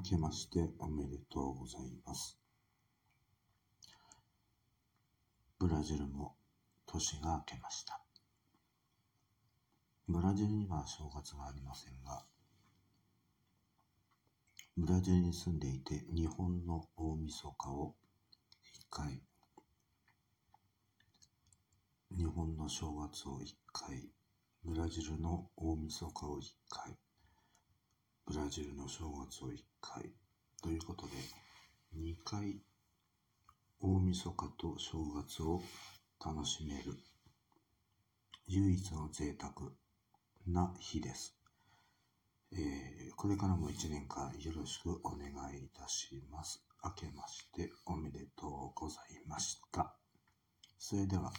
明けましておめでとうございます。ブラジルも年が明けました。ブラジルには正月がありませんが、ブラジルに住んでいて日本の大晦日を一回、日本の正月を一回、ブラジルの大晦日を一回、ラジルの正月を一回、ということで、二回大晦日と正月を楽しめる唯一の贅沢な日です。えーこれからも一年間よろしくお願いいたします。明けましておめでとうございました。それでは。